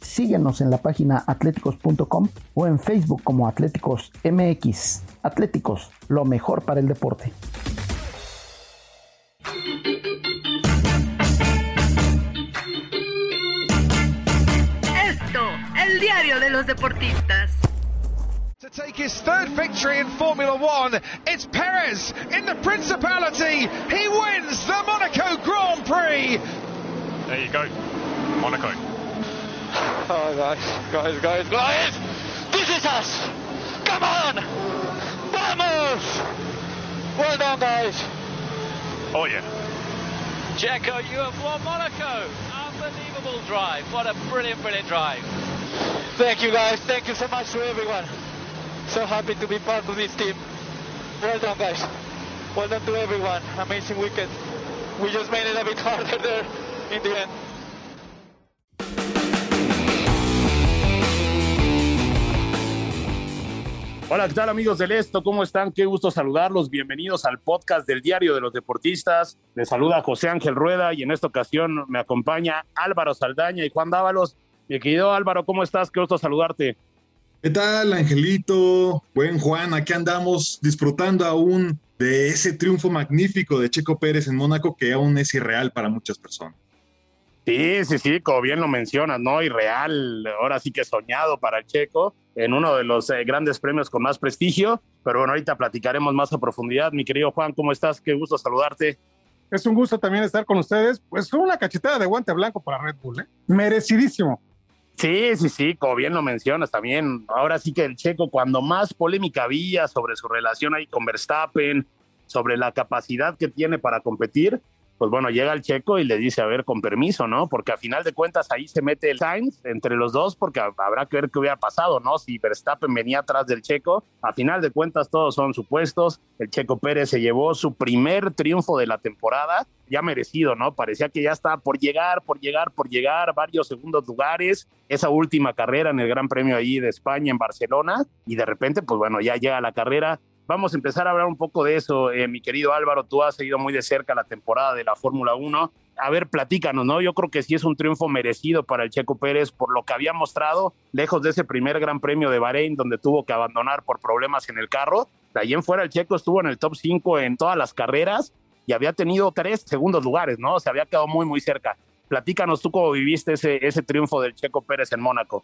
Síguenos en la página atléticos.com o en Facebook como Atléticos MX. Atléticos, lo mejor para el deporte. Esto, el diario de los deportistas. To take his third victory in Formula One, it's Perez in the Principality. He wins the Monaco Grand Prix. There you go, Monaco. Oh, guys, guys, guys, guys! This is us! Come on! Vamos! Well done, guys! Oh yeah. Checo, you have won Monaco. Unbelievable drive. What a brilliant, brilliant drive. Thank you, guys. Thank you so much to everyone. So happy to be part of this team. Well done, guys. Well done to everyone. Amazing weekend. We just made it a bit harder there in the end. Hola, ¿qué tal amigos del Esto? ¿Cómo están? Qué gusto saludarlos. Bienvenidos al podcast del Diario de los Deportistas. Les saluda José Ángel Rueda y en esta ocasión me acompaña Álvaro Saldaña y Juan Dávalos. Mi querido Álvaro, ¿cómo estás? Qué gusto saludarte. ¿Qué tal, Angelito? Buen Juan, aquí andamos disfrutando aún de ese triunfo magnífico de Checo Pérez en Mónaco que aún es irreal para muchas personas. Sí, sí, sí, como bien lo mencionas, ¿no? Irreal, ahora sí que soñado para el Checo en uno de los eh, grandes premios con más prestigio. Pero bueno, ahorita platicaremos más a profundidad. Mi querido Juan, ¿cómo estás? Qué gusto saludarte. Es un gusto también estar con ustedes. Pues una cachetada de guante blanco para Red Bull, ¿eh? Merecidísimo. Sí, sí, sí, como bien lo mencionas también. Ahora sí que el checo, cuando más polémica había sobre su relación ahí con Verstappen, sobre la capacidad que tiene para competir, pues bueno, llega el checo y le dice, a ver, con permiso, ¿no? Porque a final de cuentas ahí se mete el Sainz entre los dos, porque habrá que ver qué hubiera pasado, ¿no? Si Verstappen venía atrás del checo, a final de cuentas todos son supuestos. El checo Pérez se llevó su primer triunfo de la temporada, ya merecido, ¿no? Parecía que ya estaba por llegar, por llegar, por llegar, varios segundos lugares, esa última carrera en el Gran Premio ahí de España en Barcelona, y de repente, pues bueno, ya llega la carrera Vamos a empezar a hablar un poco de eso, eh, mi querido Álvaro. Tú has seguido muy de cerca la temporada de la Fórmula 1. A ver, platícanos, ¿no? Yo creo que sí es un triunfo merecido para el Checo Pérez por lo que había mostrado, lejos de ese primer Gran Premio de Bahrein, donde tuvo que abandonar por problemas en el carro. De ahí en fuera, el Checo estuvo en el top 5 en todas las carreras y había tenido tres segundos lugares, ¿no? Se había quedado muy, muy cerca. Platícanos tú cómo viviste ese, ese triunfo del Checo Pérez en Mónaco.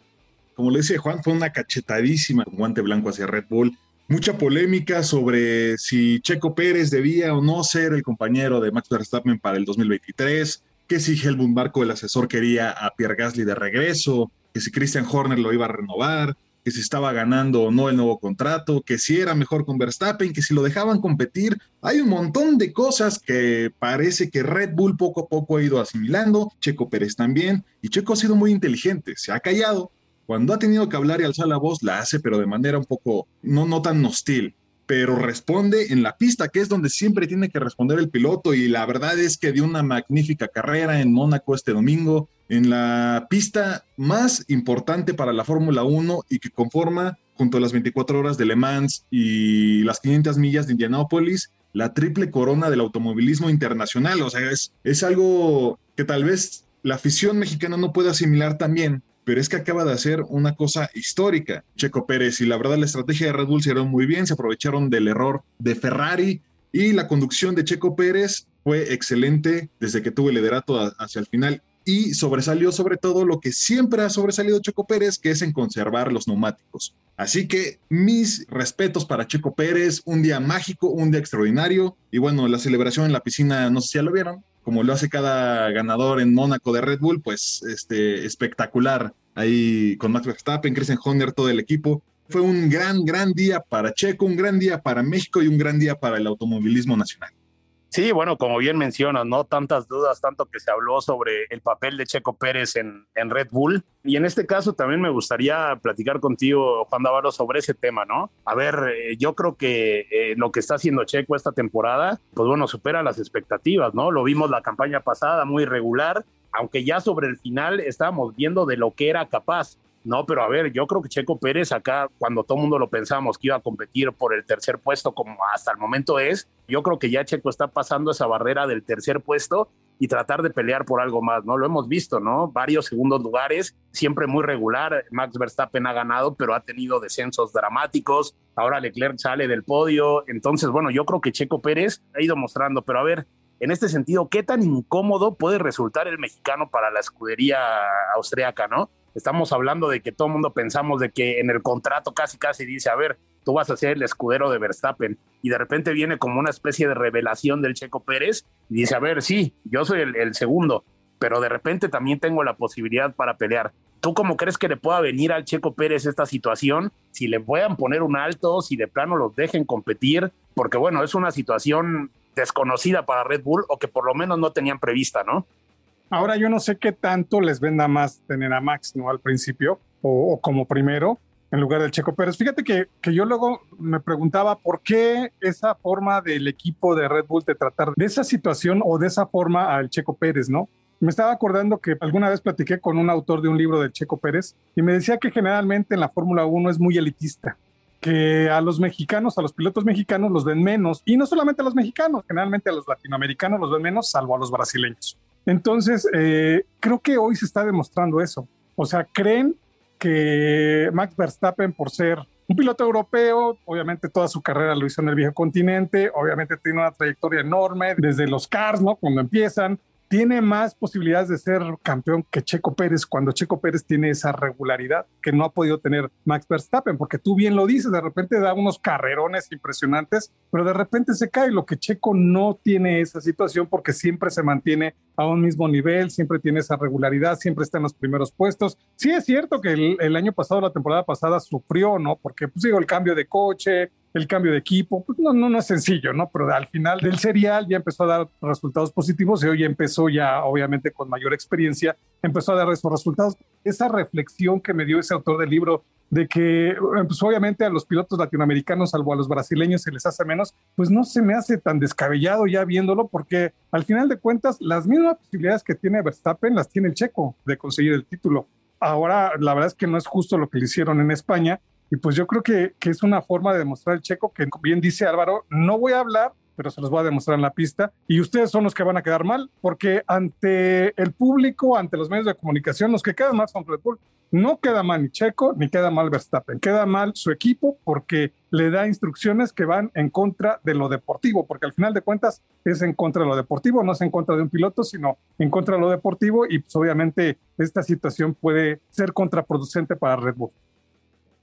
Como le decía Juan, fue una cachetadísima guante blanco hacia Red Bull mucha polémica sobre si Checo Pérez debía o no ser el compañero de Max Verstappen para el 2023, que si Helmut Marko, el asesor, quería a Pierre Gasly de regreso, que si Christian Horner lo iba a renovar, que si estaba ganando o no el nuevo contrato, que si era mejor con Verstappen, que si lo dejaban competir. Hay un montón de cosas que parece que Red Bull poco a poco ha ido asimilando, Checo Pérez también, y Checo ha sido muy inteligente, se ha callado, cuando ha tenido que hablar y alzar la voz, la hace, pero de manera un poco, no, no tan hostil, pero responde en la pista, que es donde siempre tiene que responder el piloto. Y la verdad es que dio una magnífica carrera en Mónaco este domingo, en la pista más importante para la Fórmula 1 y que conforma, junto a las 24 horas de Le Mans y las 500 millas de Indianápolis, la triple corona del automovilismo internacional. O sea, es, es algo que tal vez la afición mexicana no puede asimilar también, pero es que acaba de hacer una cosa histórica, Checo Pérez, y la verdad la estrategia de Red Bull se hicieron muy bien, se aprovecharon del error de Ferrari y la conducción de Checo Pérez fue excelente desde que tuvo el liderato hacia el final y sobresalió sobre todo lo que siempre ha sobresalido Checo Pérez, que es en conservar los neumáticos. Así que mis respetos para Checo Pérez, un día mágico, un día extraordinario y bueno, la celebración en la piscina, no sé si ya lo vieron, como lo hace cada ganador en Mónaco de Red Bull, pues este, espectacular ahí con Max Verstappen, Christian Horner, todo el equipo. Fue un gran, gran día para Checo, un gran día para México y un gran día para el automovilismo nacional. Sí, bueno, como bien mencionas, ¿no? Tantas dudas, tanto que se habló sobre el papel de Checo Pérez en, en Red Bull. Y en este caso también me gustaría platicar contigo, Juan Davaro, sobre ese tema, ¿no? A ver, eh, yo creo que eh, lo que está haciendo Checo esta temporada, pues bueno, supera las expectativas, ¿no? Lo vimos la campaña pasada, muy regular, aunque ya sobre el final estábamos viendo de lo que era capaz. No, pero a ver, yo creo que Checo Pérez acá, cuando todo el mundo lo pensamos que iba a competir por el tercer puesto como hasta el momento es, yo creo que ya Checo está pasando esa barrera del tercer puesto y tratar de pelear por algo más, ¿no? Lo hemos visto, ¿no? Varios segundos lugares, siempre muy regular. Max Verstappen ha ganado, pero ha tenido descensos dramáticos. Ahora Leclerc sale del podio. Entonces, bueno, yo creo que Checo Pérez ha ido mostrando, pero a ver, en este sentido, ¿qué tan incómodo puede resultar el mexicano para la escudería austriaca, no? Estamos hablando de que todo el mundo pensamos de que en el contrato casi casi dice, a ver, tú vas a ser el escudero de Verstappen y de repente viene como una especie de revelación del Checo Pérez y dice, a ver, sí, yo soy el, segundo, pero de repente también tengo la posibilidad para pelear. ¿Tú cómo crees que le pueda venir al Checo Pérez esta situación? Si le puedan poner un alto, si de plano los dejen competir, porque bueno, es una situación desconocida para Red Bull o que por lo menos no tenían prevista, ¿no? Ahora yo no sé qué tanto les venda más tener a Max, ¿no? Al principio o, como primero en lugar del Checo Pérez. Fíjate que, que, yo luego me preguntaba por qué esa forma del equipo de Red Bull de tratar de esa situación o de esa forma al Checo Pérez, ¿no? Me estaba acordando que alguna vez platiqué con un autor de un libro del Checo Pérez y me decía que generalmente en la Fórmula 1 es muy elitista que a los mexicanos, a los pilotos mexicanos los ven menos, y no solamente a los mexicanos, generalmente a los latinoamericanos los ven menos, salvo a los brasileños. Entonces, eh, creo que hoy se está demostrando eso. O sea, creen que Max Verstappen, por ser un piloto europeo, obviamente toda su carrera lo hizo en el viejo continente, obviamente tiene una trayectoria enorme desde los cars, ¿no? Cuando empiezan, tiene más posibilidades de ser campeón que Checo Pérez cuando Checo Pérez tiene esa regularidad que no ha podido tener Max Verstappen, porque tú bien lo dices, de repente da unos carrerones impresionantes, pero de repente se cae, lo que Checo no tiene esa situación porque siempre se mantiene a un mismo nivel, siempre tiene esa regularidad, siempre está en los primeros puestos. Sí es cierto que el, año pasado, la temporada pasada, sufrió, ¿no? Porque, pues digo, el cambio de coche, el cambio de equipo, pues no, no, es sencillo, ¿no? Pero al final del serial ya empezó a dar resultados positivos y hoy empezó ya, obviamente, con mayor experiencia, empezó a dar esos resultados. Esa reflexión que me dio ese autor del libro de que, pues obviamente a los pilotos latinoamericanos, salvo a los brasileños, se les hace menos, pues no se me hace tan descabellado ya viéndolo, porque al final de cuentas, las mismas posibilidades que tiene Verstappen las tiene el checo de conseguir el título. Ahora, la verdad es que no es justo lo que le hicieron en España, y pues yo creo que, es una forma de demostrar el checo que, bien dice Álvaro, no voy a hablar, pero se los voy a demostrar en la pista. Y ustedes son los que van a quedar mal, porque ante el público, ante los medios de comunicación, los que quedan mal son Red Bull. No queda mal ni Checo, ni queda mal Verstappen. Queda mal su equipo porque le da instrucciones que van en contra de lo deportivo, porque al final de cuentas es en contra de lo deportivo, no es en contra de un piloto, sino en contra de lo deportivo. Y pues obviamente esta situación puede ser contraproducente para Red Bull.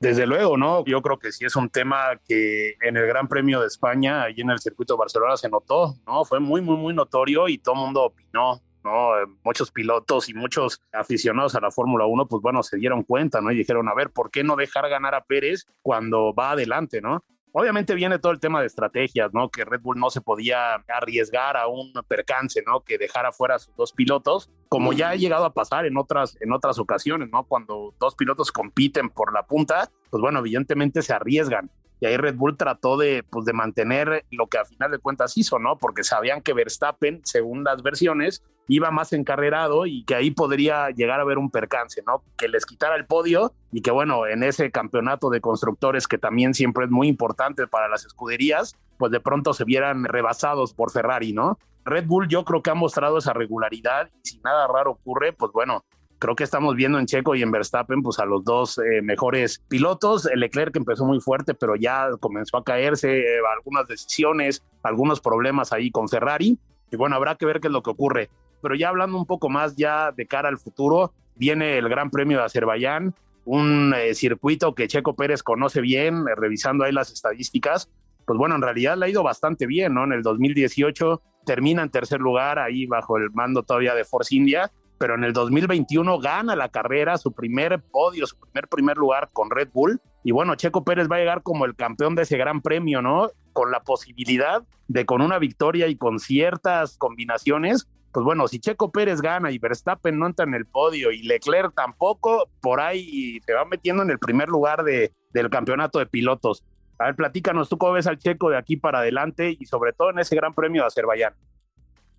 Desde luego, ¿no? Yo creo que sí es un tema que en el Gran Premio de España, allí en el circuito de Barcelona, se notó, ¿no? Fue muy, muy, muy notorio y todo el mundo opinó, ¿no? Muchos pilotos y muchos aficionados a la Fórmula 1, pues bueno, se dieron cuenta, ¿no? Y dijeron, a ver, ¿por qué no dejar ganar a Pérez cuando va adelante, ¿no? Obviamente viene todo el tema de estrategias, ¿no? Que Red Bull no se podía arriesgar a un percance, ¿no? Que dejara fuera a sus dos pilotos, como ya ha llegado a pasar en otras, en otras ocasiones, ¿no? Cuando dos pilotos compiten por la punta, pues bueno, evidentemente se arriesgan. Y ahí Red Bull trató de, pues, de mantener lo que a final de cuentas hizo, ¿no? Porque sabían que Verstappen, según las versiones, iba más encarrerado y que ahí podría llegar a haber un percance, ¿no? Que les quitara el podio y que, bueno, en ese campeonato de constructores, que también siempre es muy importante para las escuderías, pues de pronto se vieran rebasados por Ferrari, ¿no? Red Bull yo creo que ha mostrado esa regularidad y si nada raro ocurre, pues bueno, creo que estamos viendo en Checo y en Verstappen pues a los dos eh, mejores pilotos. El Leclerc empezó muy fuerte, pero ya comenzó a caerse eh, algunas decisiones, algunos problemas ahí con Ferrari. Y bueno, habrá que ver qué es lo que ocurre. Pero ya hablando un poco más ya de cara al futuro, viene el Gran Premio de Azerbaiyán, un eh, circuito que Checo Pérez conoce bien, revisando ahí las estadísticas. Pues bueno, en realidad le ha ido bastante bien, ¿no? En el 2018 termina en tercer lugar ahí bajo el mando todavía de Force India pero en el 2021 gana la carrera, su primer podio, su primer primer lugar con Red Bull. Y bueno, Checo Pérez va a llegar como el campeón de ese gran premio, ¿no? con la posibilidad de con una victoria y con ciertas combinaciones, pues bueno, si Checo Pérez gana y Verstappen no entra en el podio y Leclerc tampoco, por ahí se va metiendo en el primer lugar de, del campeonato de pilotos. A ver, platícanos, ¿tú cómo ves al Checo de aquí para adelante y sobre todo en ese Gran Premio de Azerbaiyán?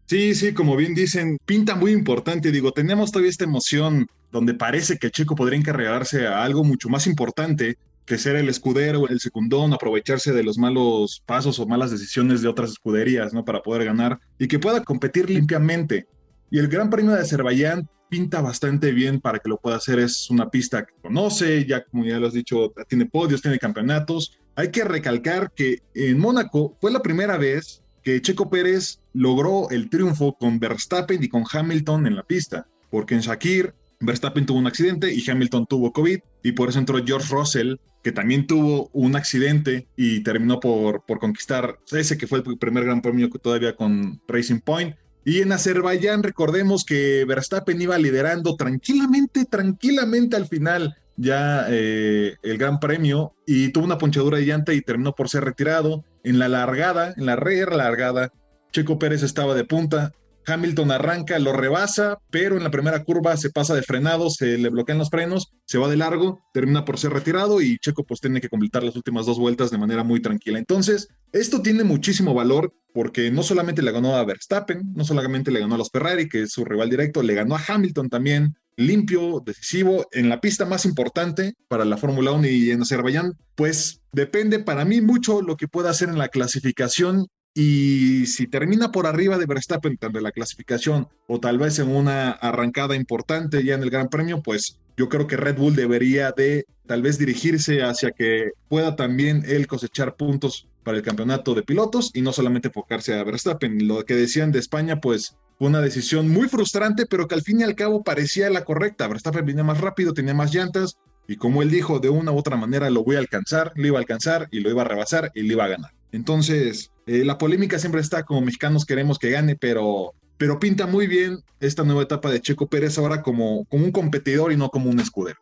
Sí, sí, como bien dicen, pinta muy importante. Digo, tenemos todavía esta emoción donde parece que Checo podría encargarse a algo mucho más importante que ser el escudero, el secundón, aprovecharse de los malos pasos o malas decisiones de otras escuderías, ¿no? Para poder ganar y que pueda competir limpiamente. Y el Gran Premio de Azerbaiyán pinta bastante bien para que lo pueda hacer. Es una pista que conoce, ya como ya lo has dicho, tiene podios, tiene campeonatos. Hay que recalcar que en Mónaco fue la primera vez que Checo Pérez logró el triunfo con Verstappen y con Hamilton en la pista, porque en Shakir Verstappen tuvo un accidente y Hamilton tuvo COVID y por eso entró George Russell, que también tuvo un accidente y terminó por, por conquistar ese que fue el primer gran premio todavía con Racing Point. Y en Azerbaiyán recordemos que Verstappen iba liderando tranquilamente, tranquilamente al final ya eh, el gran premio y tuvo una ponchadura de llanta y terminó por ser retirado. En la largada, en la re largada, Checo Pérez estaba de punta, Hamilton arranca, lo rebasa, pero en la primera curva se pasa de frenado, se le bloquean los frenos, se va de largo, termina por ser retirado y Checo pues tiene que completar las últimas dos vueltas de manera muy tranquila. Entonces, esto tiene muchísimo valor porque no solamente le ganó a Verstappen, no solamente le ganó a los Ferrari, que es su rival directo, le ganó a Hamilton también, limpio, decisivo, en la pista más importante para la Fórmula 1 y en Azerbaiyán, pues depende para mí mucho lo que pueda hacer en la clasificación y si termina por arriba de Verstappen de la clasificación o tal vez en una arrancada importante ya en el Gran Premio, pues yo creo que Red Bull debería de tal vez dirigirse hacia que pueda también él cosechar puntos para el campeonato de pilotos y no solamente enfocarse a Verstappen. Lo que decían de España, pues fue una decisión muy frustrante, pero que al fin y al cabo parecía la correcta. Verstappen venía más rápido, tenía más llantas y como él dijo, de una u otra manera lo voy a alcanzar, lo iba a alcanzar y lo iba a rebasar y lo iba a ganar. Entonces, eh, la polémica siempre está, como mexicanos queremos que gane, pero, pero pinta muy bien esta nueva etapa de Checo Pérez ahora como, como un competidor y no como un escudero.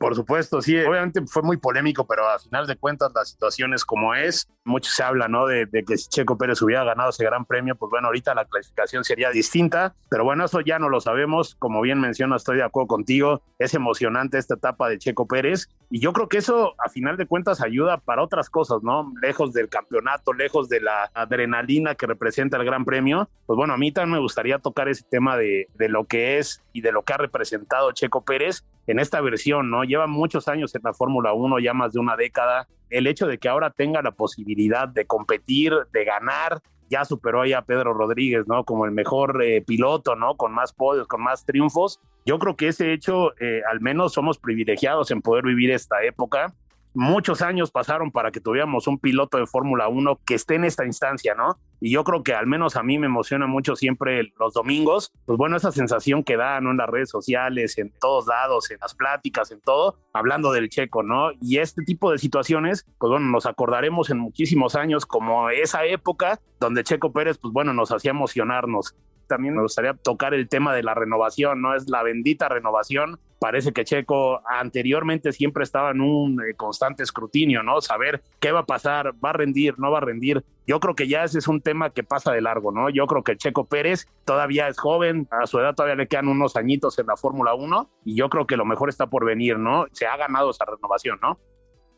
Por supuesto, sí, obviamente fue muy polémico, pero a final de cuentas la situación es como es. Mucho se habla, ¿no? De, que si Checo Pérez hubiera ganado ese gran premio, pues bueno, ahorita la clasificación sería distinta, pero bueno, eso ya no lo sabemos. Como bien menciono, estoy de acuerdo contigo. Es emocionante esta etapa de Checo Pérez y yo creo que eso a final de cuentas ayuda para otras cosas, ¿no? Lejos del campeonato, lejos de la adrenalina que representa el gran premio. Pues bueno, a mí también me gustaría tocar ese tema de lo que es y de lo que ha representado Checo Pérez en esta versión, ¿no? Lleva muchos años en la Fórmula 1, ya más de una década. El hecho de que ahora tenga la posibilidad de competir, de ganar, ya superó ahí a Pedro Rodríguez, ¿no? Como el mejor eh, piloto, ¿no? Con más podios, con más triunfos. Yo creo que ese hecho, eh, al menos somos privilegiados en poder vivir esta época muchos años pasaron para que tuviéramos un piloto de Fórmula 1 que esté en esta instancia, ¿no? Y yo creo que al menos a mí me emociona mucho siempre los domingos, pues bueno, esa sensación que da, ¿no? En las redes sociales, en todos lados, en las pláticas, en todo, hablando del checo, ¿no? Y este tipo de situaciones, pues bueno, nos acordaremos en muchísimos años como esa época donde Checo Pérez, pues bueno, nos hacía emocionarnos también me gustaría tocar el tema de la renovación, ¿no? Es la bendita renovación. Parece que Checo anteriormente siempre estaba en un eh, constante escrutinio, ¿no? Saber qué va a pasar, va a rendir, no va a rendir. Yo creo que ya ese es un tema que pasa de largo, ¿no? Yo creo que Checo Pérez todavía es joven, a su edad todavía le quedan unos añitos en la Fórmula 1 y yo creo que lo mejor está por venir, ¿no? Se ha ganado esa renovación, ¿no?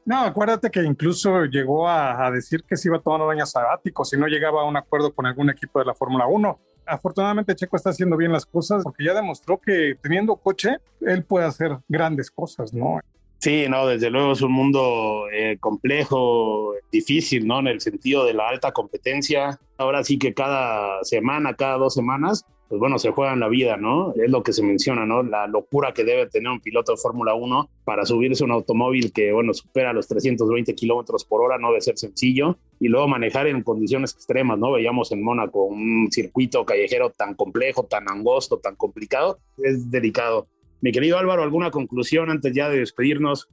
No, acuérdate que incluso llegó a, decir que se iba a tomar un año sabático si no llegaba a un acuerdo con algún equipo de la Fórmula 1 afortunadamente Checo está haciendo bien las cosas porque ya demostró que teniendo coche, él puede hacer grandes cosas, ¿no? Sí, no, desde luego es un mundo eh, complejo, difícil, ¿no? En el sentido de la alta competencia. Ahora sí que cada semana, cada dos semanas, pues bueno, se juega en la vida, ¿no? Es lo que se menciona, ¿no? La locura que debe tener un piloto de Fórmula 1 para subirse a un automóvil que, bueno, supera los 320 kilómetros por hora, no debe ser sencillo. Y luego manejar en condiciones extremas, ¿no? Veíamos en Mónaco un circuito callejero tan complejo, tan angosto, tan complicado. Es delicado. Mi querido Álvaro, ¿alguna conclusión antes ya de despedirnos?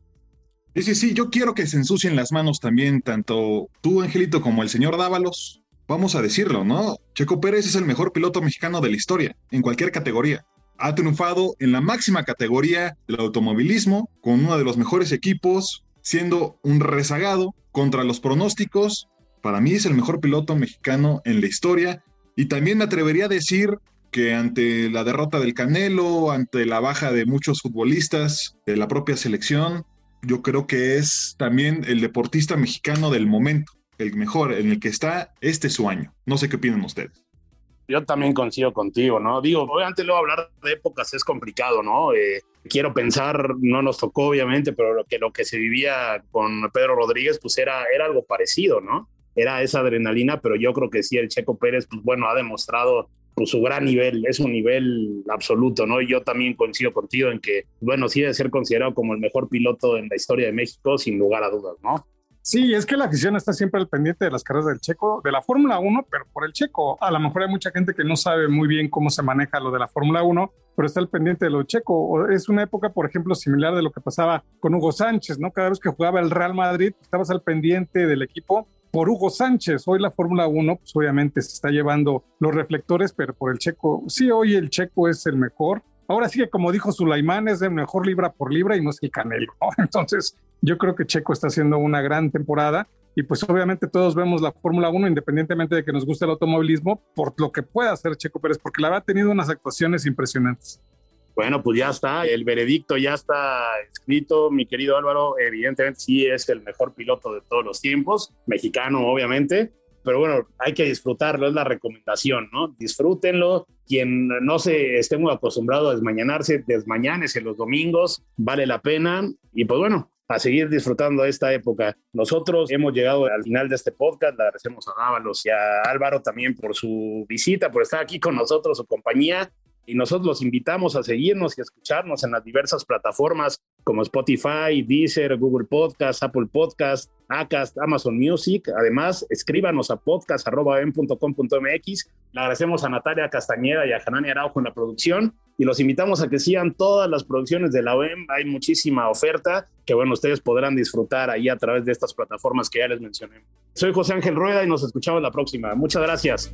Sí, sí, sí, yo quiero que se ensucien las manos también, tanto tú, Angelito, como el señor Dávalos, vamos a decirlo, ¿no? Checo Pérez es el mejor piloto mexicano de la historia, en cualquier categoría. Ha triunfado en la máxima categoría del automovilismo, con uno de los mejores equipos, siendo un rezagado contra los pronósticos Para mí es el mejor piloto mexicano en la historia y también me atrevería a decir que ante la derrota del Canelo, ante la baja de muchos futbolistas, de la propia selección, yo creo que es también el deportista mexicano del momento, el mejor, en el que está este su año. No sé qué opinan ustedes. Yo también coincido contigo, ¿no? Digo, obviamente luego hablar de épocas es complicado, ¿no? Eh, quiero pensar, no nos tocó obviamente, pero lo que, lo que se vivía con Pedro Rodríguez, pues era, era algo parecido, ¿no? Era esa adrenalina, pero yo creo que sí, el Checo Pérez, pues bueno, ha demostrado pues, su gran nivel, es un nivel absoluto, ¿no? Y yo también coincido contigo en que, bueno, sí debe ser considerado como el mejor piloto en la historia de México, sin lugar a dudas, ¿no? Sí, es que la afición está siempre al pendiente de las carreras del Checo, de la Fórmula 1, pero por el Checo. A lo mejor hay mucha gente que no sabe muy bien cómo se maneja lo de la Fórmula 1, pero está al pendiente de lo Checo. Es una época, por ejemplo, similar de lo que pasaba con Hugo Sánchez, ¿no? Cada vez que jugaba el Real Madrid, estabas al pendiente del equipo por Hugo Sánchez. Hoy la Fórmula 1, pues obviamente se está llevando los reflectores, pero por el Checo, sí, hoy el Checo es el mejor. Ahora sí que como dijo Sulaimán, es de mejor libra por libra y no es el Canelo. Entonces, yo creo que Checo está haciendo una gran temporada y pues obviamente todos vemos la Fórmula 1 independientemente de que nos guste el automovilismo por lo que pueda hacer Checo Pérez, porque la verdad ha tenido unas actuaciones impresionantes. Bueno, pues ya está, el veredicto ya está escrito, mi querido Álvaro, evidentemente sí es el mejor piloto de todos los tiempos, mexicano obviamente, pero bueno, hay que disfrutarlo, es la recomendación, ¿no? Disfrútenlo. Quien no se esté muy acostumbrado a desmañanarse, desmañánese los domingos, vale la pena. Y pues bueno, a seguir disfrutando esta época. Nosotros hemos llegado al final de este podcast, le agradecemos a Dávalos y a Álvaro también por su visita, por estar aquí con nosotros, su compañía y nosotros los invitamos a seguirnos y escucharnos en las diversas plataformas como Spotify, Deezer, Google Podcast, Apple Podcast, Acast, Amazon Music. Además, escríbanos a podcast.com.mx. Le agradecemos a Natalia Castañeda y a Janani Araujo en la producción y los invitamos a que sigan todas las producciones de la OEM. Hay muchísima oferta que, bueno, ustedes podrán disfrutar ahí a través de estas plataformas que ya les mencioné. Soy José Ángel Rueda y nos escuchamos la próxima. Muchas gracias.